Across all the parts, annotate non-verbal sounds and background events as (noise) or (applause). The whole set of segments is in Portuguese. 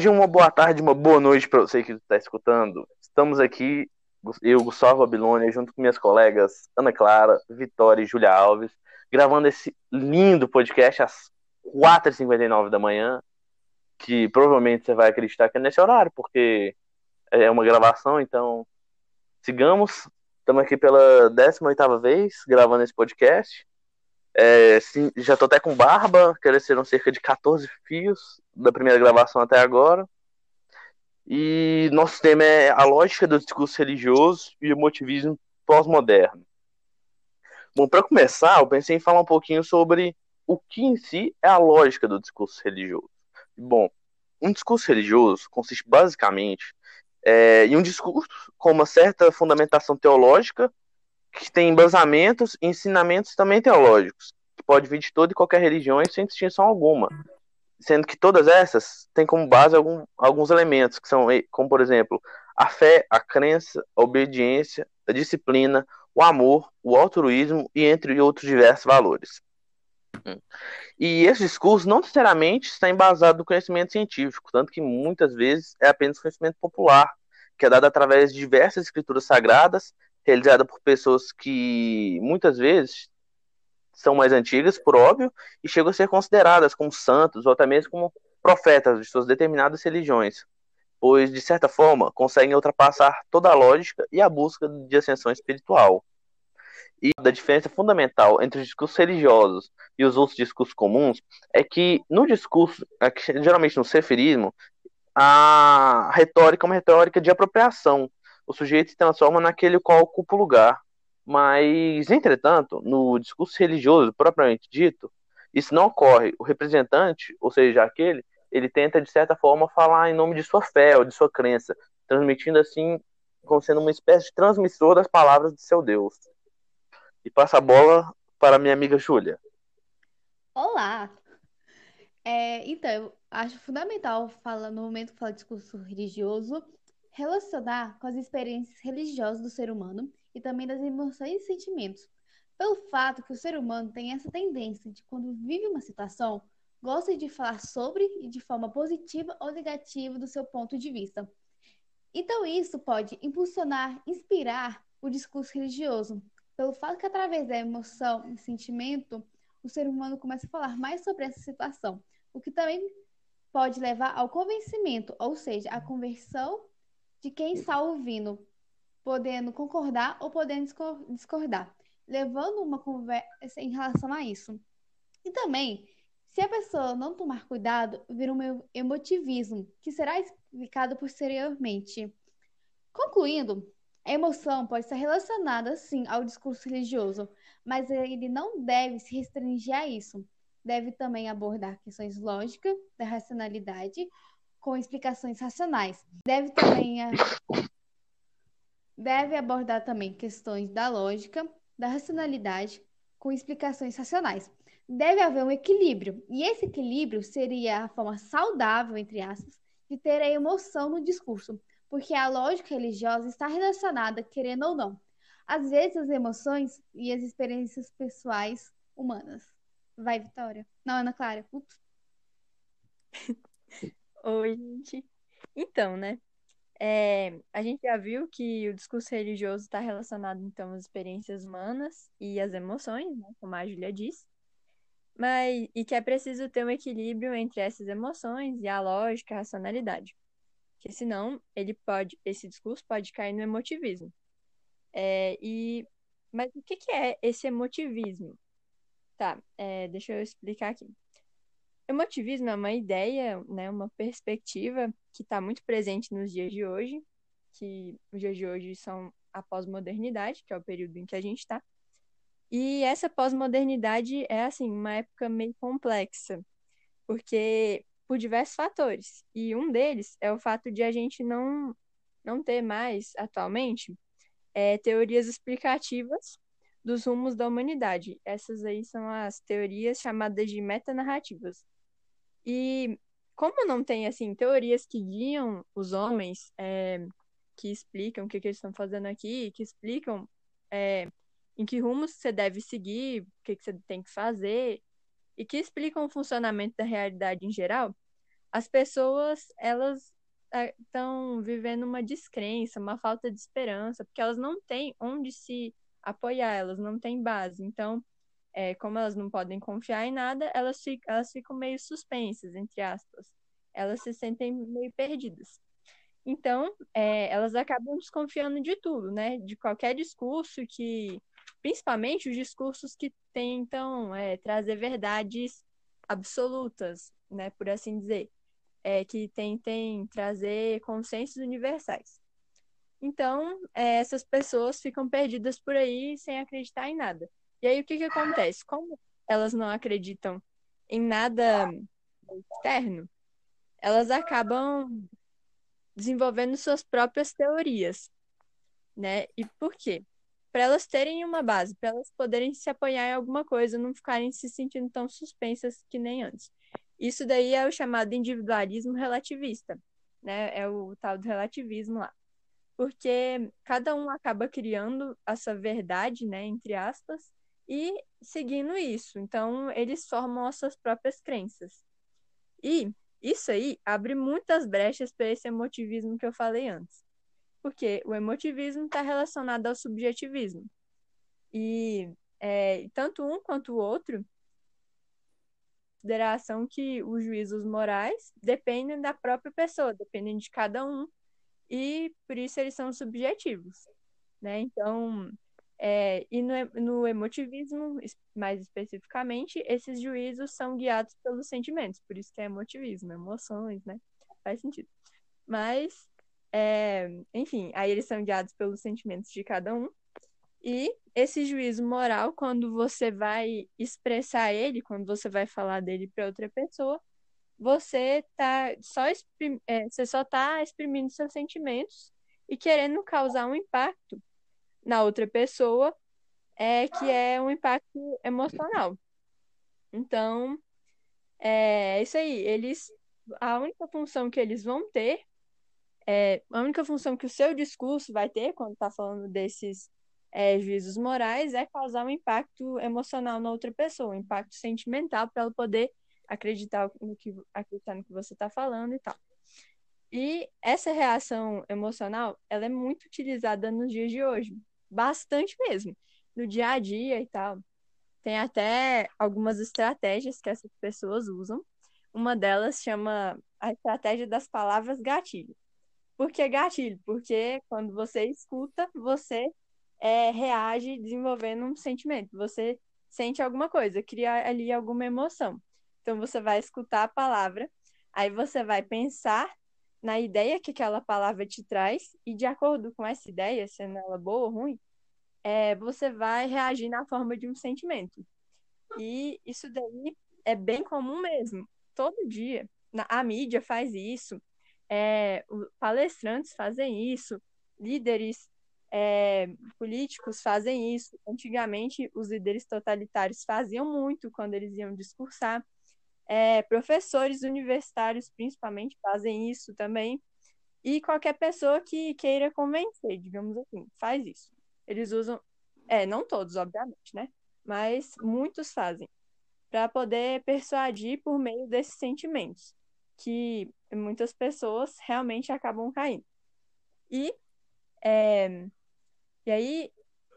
dia, uma boa tarde, uma boa noite para você que está escutando. Estamos aqui, eu, Gustavo Babilônia, junto com minhas colegas Ana Clara, Vitória e Julia Alves, gravando esse lindo podcast às 4h59 da manhã, que provavelmente você vai acreditar que é nesse horário, porque é uma gravação, então sigamos. Estamos aqui pela 18ª vez gravando esse podcast. É, sim, já tô até com barba, cresceram cerca de 14 fios da primeira gravação até agora. E nosso tema é a lógica do discurso religioso e o motivismo pós-moderno. Bom, para começar, eu pensei em falar um pouquinho sobre o que em si é a lógica do discurso religioso. Bom, um discurso religioso consiste basicamente é, em um discurso com uma certa fundamentação teológica que tem embasamentos e ensinamentos também teológicos, que pode vir de toda e qualquer religião sem distinção alguma, sendo que todas essas têm como base algum, alguns elementos, que são, como por exemplo, a fé, a crença, a obediência, a disciplina, o amor, o altruísmo e entre outros diversos valores. E esse discurso não necessariamente está embasado no conhecimento científico, tanto que muitas vezes é apenas conhecimento popular, que é dado através de diversas escrituras sagradas realizada por pessoas que muitas vezes são mais antigas, por óbvio, e chegam a ser consideradas como santos ou até mesmo como profetas de suas determinadas religiões, pois, de certa forma, conseguem ultrapassar toda a lógica e a busca de ascensão espiritual. E a diferença fundamental entre os discursos religiosos e os outros discursos comuns é que no discurso, geralmente no seferismo, a retórica é uma retórica de apropriação, o sujeito se transforma naquele qual ocupa o lugar. Mas, entretanto, no discurso religioso propriamente dito, isso não ocorre. O representante, ou seja, aquele, ele tenta, de certa forma, falar em nome de sua fé ou de sua crença, transmitindo assim, como sendo uma espécie de transmissor das palavras de seu Deus. E passa a bola para minha amiga Júlia. Olá! É, então, eu acho fundamental, fala, no momento que fala discurso religioso, relacionar com as experiências religiosas do ser humano e também das emoções e sentimentos. Pelo fato que o ser humano tem essa tendência de, quando vive uma situação, gosta de falar sobre e de forma positiva ou negativa do seu ponto de vista. Então, isso pode impulsionar, inspirar o discurso religioso, pelo fato que, através da emoção e sentimento, o ser humano começa a falar mais sobre essa situação, o que também pode levar ao convencimento, ou seja, a conversão de quem está ouvindo, podendo concordar ou podendo discordar, levando uma conversa em relação a isso. E também, se a pessoa não tomar cuidado, vira um emotivismo, que será explicado posteriormente. Concluindo, a emoção pode estar relacionada, sim, ao discurso religioso, mas ele não deve se restringir a isso. Deve também abordar questões lógicas, da racionalidade, com explicações racionais. Deve também deve abordar também questões da lógica, da racionalidade, com explicações racionais. Deve haver um equilíbrio, e esse equilíbrio seria a forma saudável, entre aspas, de ter a emoção no discurso, porque a lógica religiosa está relacionada, querendo ou não, às vezes as emoções e as experiências pessoais humanas. Vai, Vitória. Não, Ana Clara. Ups. (laughs) Oi, gente. Então, né? É, a gente já viu que o discurso religioso está relacionado, então, às experiências humanas e às emoções, né? Como a Júlia disse. Mas, e que é preciso ter um equilíbrio entre essas emoções e a lógica, a racionalidade. Porque senão, ele pode, esse discurso pode cair no emotivismo. É, e, mas o que, que é esse emotivismo? Tá, é, deixa eu explicar aqui. Emotivismo é uma ideia, né, uma perspectiva que está muito presente nos dias de hoje, que os dias de hoje são a pós-modernidade, que é o período em que a gente está. E essa pós-modernidade é, assim, uma época meio complexa, porque por diversos fatores. E um deles é o fato de a gente não, não ter mais, atualmente, é, teorias explicativas dos rumos da humanidade. Essas aí são as teorias chamadas de metanarrativas, e como não tem, assim, teorias que guiam os homens, é, que explicam o que, que, eles estão fazendo aqui, que explicam é, em que rumos você deve seguir, o que, que você tem que fazer, e que explicam o funcionamento da realidade em geral, as pessoas, elas estão vivendo uma descrença, uma falta de esperança, porque elas não têm onde se apoiar, elas não têm base. Então, é, como elas não podem confiar em nada, elas elas ficam meio suspensas, entre aspas. Elas se sentem meio perdidas. Então, é, elas acabam desconfiando de tudo, né? De qualquer discurso que, principalmente os discursos que tentam é, trazer verdades absolutas, né? Por assim dizer, é, que tentem trazer consensos universais. Então, é, essas pessoas ficam perdidas por aí sem acreditar em nada. E aí, o que, que acontece? Como elas não acreditam em nada externo, elas acabam desenvolvendo suas próprias teorias, né? E por quê? Para elas terem uma base, para elas poderem se apoiar em alguma coisa, não ficarem se sentindo tão suspensas que nem antes. Isso daí é o chamado individualismo relativista, né? É o tal do relativismo lá. Porque cada um acaba criando a sua verdade, né, entre aspas, e seguindo isso. Então, eles formam as suas próprias crenças. E isso aí abre muitas brechas para esse emotivismo que eu falei antes. Porque o emotivismo está relacionado ao subjetivismo. E é, tanto um quanto o outro, consideração que os juízos morais dependem da própria pessoa, dependem de cada um, e por isso eles são subjetivos. Né? Então, é, e no, no emotivismo, mais especificamente, esses juízos são guiados pelos sentimentos, por isso que é emotivismo, emoções, né? Faz sentido. Mas, é, enfim, aí eles são guiados pelos sentimentos de cada um. E esse juízo moral, quando você vai expressar ele, quando você vai falar dele para outra pessoa, você tá só é, você só está exprimindo seus sentimentos e querendo causar um impacto na outra pessoa, é que é um impacto emocional. Então, é isso aí. Eles, a única função que eles vão ter, é, a única função que o seu discurso vai ter quando está falando desses é, juízos morais é causar um impacto emocional na outra pessoa, um impacto sentimental para ela poder acreditar no que acreditar no que você está falando e tal. E essa reação emocional, ela é muito utilizada nos dias de hoje, bastante mesmo, no dia a dia e tal. Tem até algumas estratégias que essas pessoas usam. Uma delas chama a estratégia das palavras gatilho. Por que gatilho? Porque quando você escuta, você é, reage desenvolvendo um sentimento. Você sente alguma coisa, cria ali alguma emoção. Então você vai escutar a palavra, aí você vai pensar na ideia que aquela palavra te traz e de acordo com essa ideia, sendo ela boa ou ruim, é, você vai reagir na forma de um sentimento. E isso daí é bem comum mesmo. Todo dia. A mídia faz isso, é, palestrantes fazem isso, líderes é, políticos fazem isso. Antigamente, os líderes totalitários faziam muito quando eles iam discursar. É, professores universitários, principalmente, fazem isso também. E qualquer pessoa que queira convencer, digamos assim, faz isso. Eles usam, é, não todos, obviamente, né? Mas muitos fazem, para poder persuadir por meio desses sentimentos, que muitas pessoas realmente acabam caindo. E, é, e aí,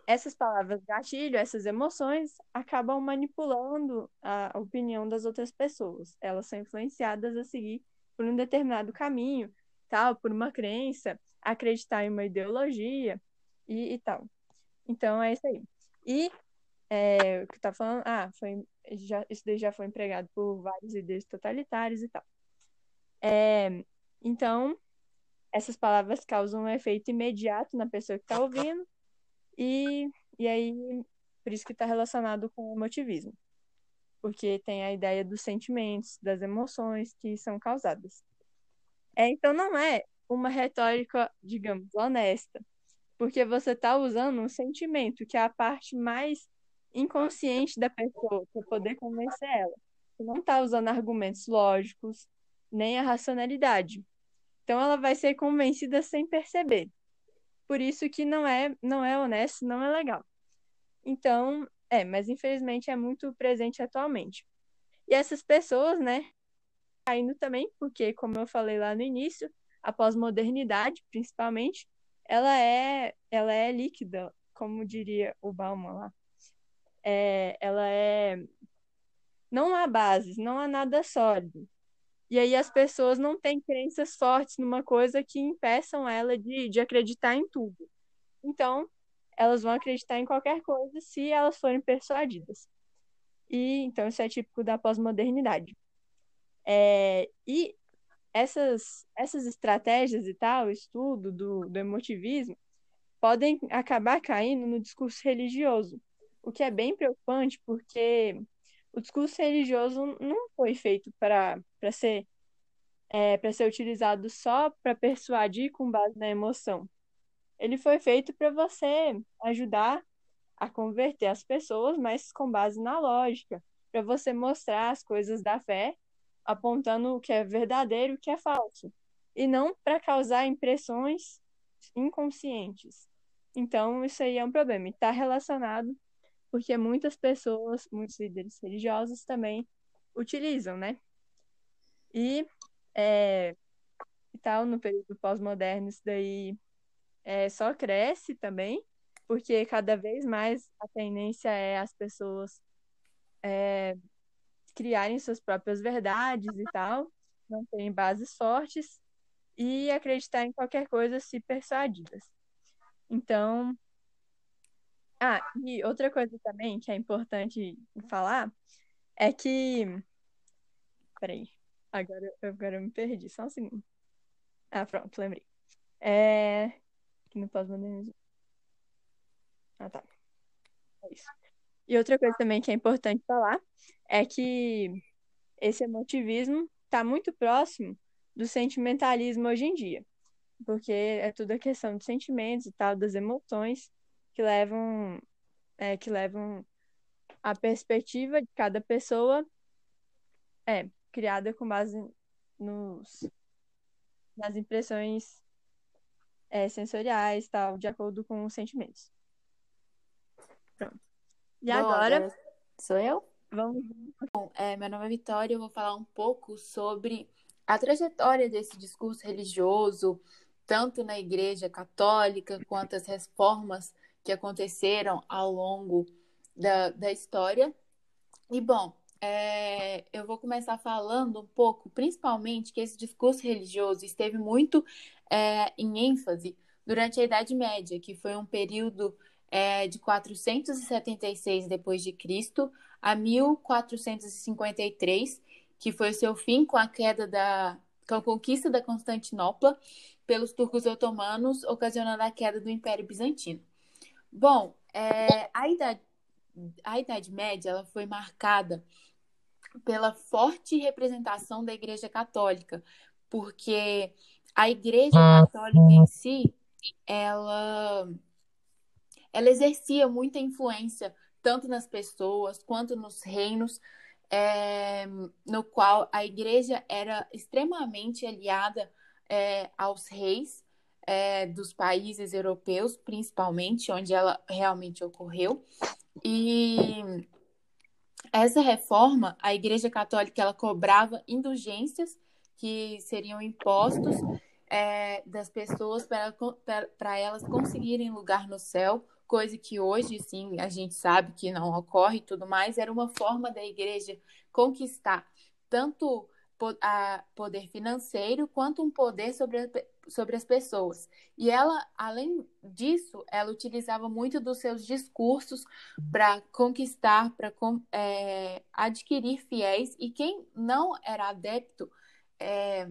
essas palavras gatilho, essas emoções, acabam manipulando a opinião das outras pessoas. Elas são influenciadas a seguir por um determinado caminho, tal, por uma crença, acreditar em uma ideologia e, e tal. Então é isso aí. E é, o que tá falando, ah, foi, já, isso daí já foi empregado por vários líderes totalitários e tal. É, então, essas palavras causam um efeito imediato na pessoa que está ouvindo, e, e aí, por isso que está relacionado com o emotivismo. Porque tem a ideia dos sentimentos, das emoções que são causadas. É, então, não é uma retórica, digamos, honesta, porque você está usando um sentimento que é a parte mais inconsciente da pessoa para poder convencer ela. Você não está usando argumentos lógicos, nem a racionalidade. Então ela vai ser convencida sem perceber. Por isso que não é, não é honesto, não é legal. Então, é, mas infelizmente é muito presente atualmente. E essas pessoas, né, caindo também, porque, como eu falei lá no início, a pós-modernidade, principalmente, ela é, ela é líquida, como diria o Bauman lá. É, ela é. Não há bases, não há nada sólido. E aí as pessoas não têm crenças fortes numa coisa que impeçam ela de, de acreditar em tudo. Então, elas vão acreditar em qualquer coisa se elas forem persuadidas. E então isso é típico da pós-modernidade. É, e essas, essas estratégias e tal, estudo do, do emotivismo, podem acabar caindo no discurso religioso, o que é bem preocupante porque o discurso religioso não foi feito para ser é, para ser utilizado só para persuadir com base na emoção. Ele foi feito para você ajudar a converter as pessoas, mas com base na lógica, para você mostrar as coisas da fé, apontando o que é verdadeiro e o que é falso, e não para causar impressões inconscientes. Então, isso aí é um problema. Está relacionado porque muitas pessoas, muitos líderes religiosos também utilizam, né? E, é, tal, no período pós-moderno, isso daí é, só cresce também, porque cada vez mais a tendência é as pessoas é, criarem suas próprias verdades e tal, não terem bases fortes e acreditar em qualquer coisa se persuadidas. Então, ah, e outra coisa também que é importante falar é que. Peraí, agora, agora eu me perdi, só um segundo. Ah, pronto, lembrei. É. Que não posso modernismo. Ah, tá. É isso. E outra coisa também que é importante falar é que esse emotivismo está muito próximo do sentimentalismo hoje em dia porque é tudo a questão dos sentimentos e tal, das emoções que levam, é, que levam a perspectiva de cada pessoa é criada com base nos nas impressões é, sensoriais tal, de acordo com os sentimentos. Pronto. E Bom, agora... agora sou eu? Vamos. Bom, é, meu nome é Vitória, eu vou falar um pouco sobre a trajetória desse discurso religioso, tanto na Igreja Católica quanto as reformas que aconteceram ao longo da, da história. E, bom, é, eu vou começar falando um pouco, principalmente, que esse discurso religioso esteve muito é, em ênfase durante a Idade Média, que foi um período é, de 476 depois de Cristo a 1453, que foi o seu fim com a queda da com a conquista da Constantinopla pelos turcos otomanos, ocasionando a queda do Império Bizantino. Bom, é, a, idade, a Idade Média ela foi marcada pela forte representação da Igreja Católica, porque a Igreja Católica em si, ela, ela exercia muita influência tanto nas pessoas quanto nos reinos, é, no qual a Igreja era extremamente aliada é, aos reis é, dos países europeus, principalmente, onde ela realmente ocorreu. E essa reforma, a Igreja Católica ela cobrava indulgências que seriam impostos é, das pessoas para elas conseguirem lugar no céu, coisa que hoje, sim, a gente sabe que não ocorre e tudo mais, era uma forma da igreja conquistar tanto a poder financeiro quanto um poder sobre, sobre as pessoas. E ela, além disso, ela utilizava muito dos seus discursos para conquistar, para é, adquirir fiéis. E quem não era adepto é,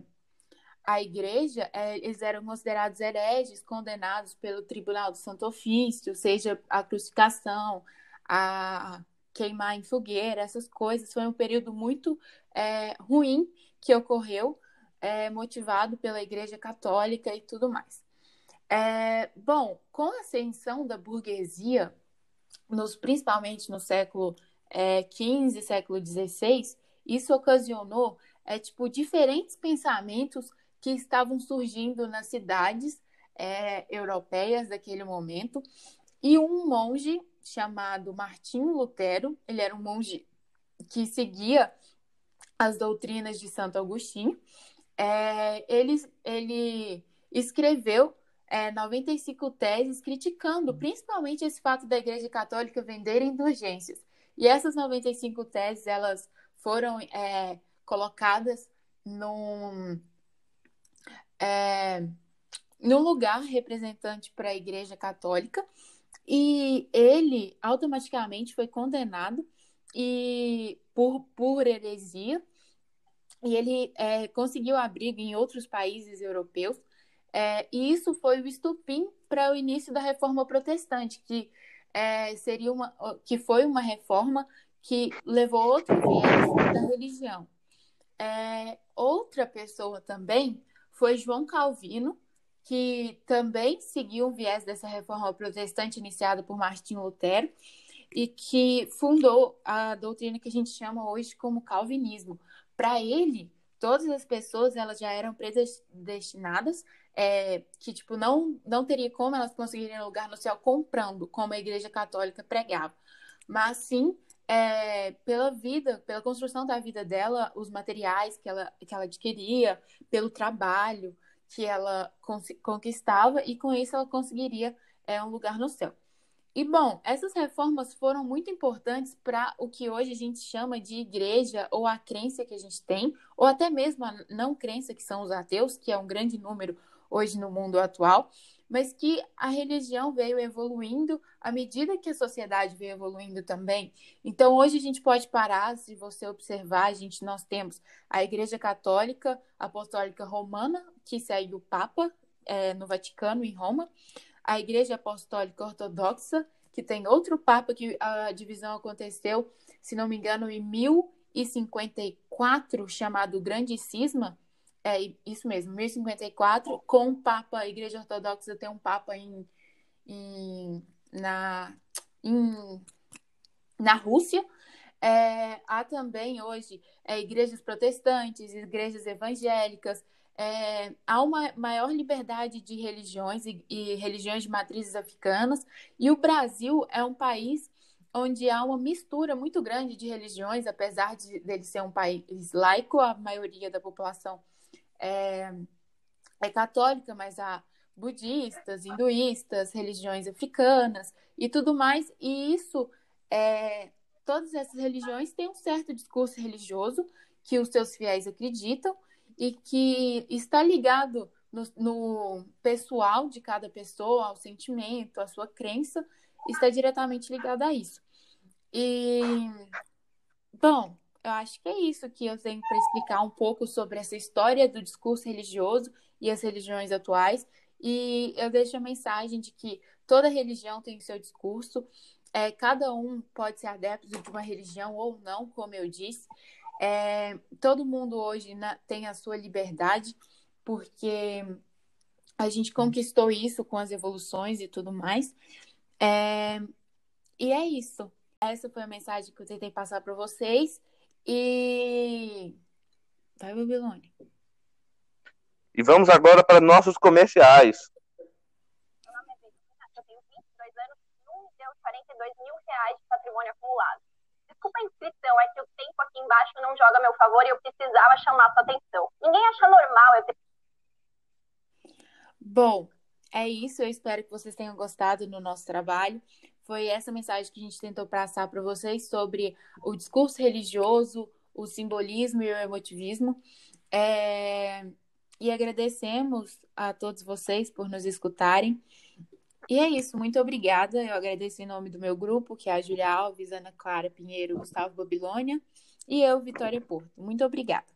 à igreja, é, eles eram considerados hereges, condenados pelo Tribunal do Santo Ofício, seja a crucificação, a queimar em fogueira, essas coisas. Foi um período muito é, ruim que ocorreu, é, motivado pela Igreja Católica e tudo mais. É, bom, com a ascensão da burguesia, nos, principalmente no século XV, é, século XVI, isso ocasionou é, tipo, diferentes pensamentos que estavam surgindo nas cidades é, europeias daquele momento. E um monge chamado Martinho Lutero, ele era um monge que seguia as doutrinas de Santo Agostinho. É, ele, ele escreveu é, 95 teses criticando principalmente esse fato da Igreja Católica vender indulgências. E essas 95 teses, elas foram é, colocadas num, é, num lugar representante para a Igreja Católica, e ele automaticamente foi condenado e por, por heresia, e ele é, conseguiu abrigo em outros países europeus, é, e isso foi o estupim para o início da reforma protestante, que é, seria uma, que foi uma reforma que levou outro viés da religião. É, outra pessoa também foi João Calvino, que também seguiu um viés dessa reforma protestante iniciada por Martinho Lutero e que fundou a doutrina que a gente chama hoje como calvinismo. Para ele, todas as pessoas elas já eram predestinadas, é, que tipo não não teria como elas conseguirem lugar no céu comprando, como a Igreja Católica pregava, mas sim é, pela vida, pela construção da vida dela, os materiais que ela que ela adquiria, pelo trabalho que ela conquistava e com isso ela conseguiria é, um lugar no céu. E bom, essas reformas foram muito importantes para o que hoje a gente chama de igreja ou a crença que a gente tem, ou até mesmo a não crença que são os ateus, que é um grande número hoje no mundo atual, mas que a religião veio evoluindo à medida que a sociedade veio evoluindo também. Então, hoje a gente pode parar, se você observar, a gente nós temos a Igreja Católica Apostólica Romana, que segue o Papa é, no Vaticano, em Roma a Igreja Apostólica Ortodoxa, que tem outro Papa que a divisão aconteceu, se não me engano, em 1054, chamado Grande Cisma. É isso mesmo, 1054, com o Papa, a Igreja Ortodoxa tem um Papa em, em na, em, na Rússia. É, há também hoje é, igrejas protestantes, igrejas evangélicas, é, há uma maior liberdade de religiões e, e, religiões de matrizes africanas, e o Brasil é um país onde há uma mistura muito grande de religiões, apesar de dele ser um país laico, a maioria da população é, é católica, mas há budistas, hinduístas, religiões africanas e tudo mais, e isso, é, todas essas religiões têm um certo discurso religioso que os seus fiéis acreditam, e que está ligado no, no, pessoal de cada pessoa, ao sentimento, à sua crença, está diretamente ligado a isso. E, bom, eu acho que é isso que eu tenho para explicar um pouco sobre essa história do discurso religioso e as religiões atuais. E eu deixo a mensagem de que toda religião tem o seu discurso, é, cada um pode ser adepto de uma religião ou não, como eu disse. É, todo mundo hoje né, tem a sua liberdade, porque a gente conquistou isso com as evoluções e tudo mais. É, e é isso. Essa foi a mensagem que eu tentei passar para vocês. E. Vai, Babilônia. E vamos agora para nossos comerciais. Meu nome é eu tenho 22 anos e 1 milhão 42 mil reais de patrimônio acumulado desculpa a inscrição, é que o tempo aqui embaixo não joga a meu favor e eu precisava chamar sua atenção. Ninguém acha normal eu. Bom, é isso. Eu espero que vocês tenham gostado do nosso trabalho. Foi essa mensagem que a gente tentou passar para vocês sobre o discurso religioso, o simbolismo e o emotivismo. É... E agradecemos a todos vocês por nos escutarem. E é isso, muito obrigada. Eu agradeço em nome do meu grupo, que é a Julia Alves, Ana Clara Pinheiro, Gustavo Babilônia e eu, Vitória Porto. Muito obrigada.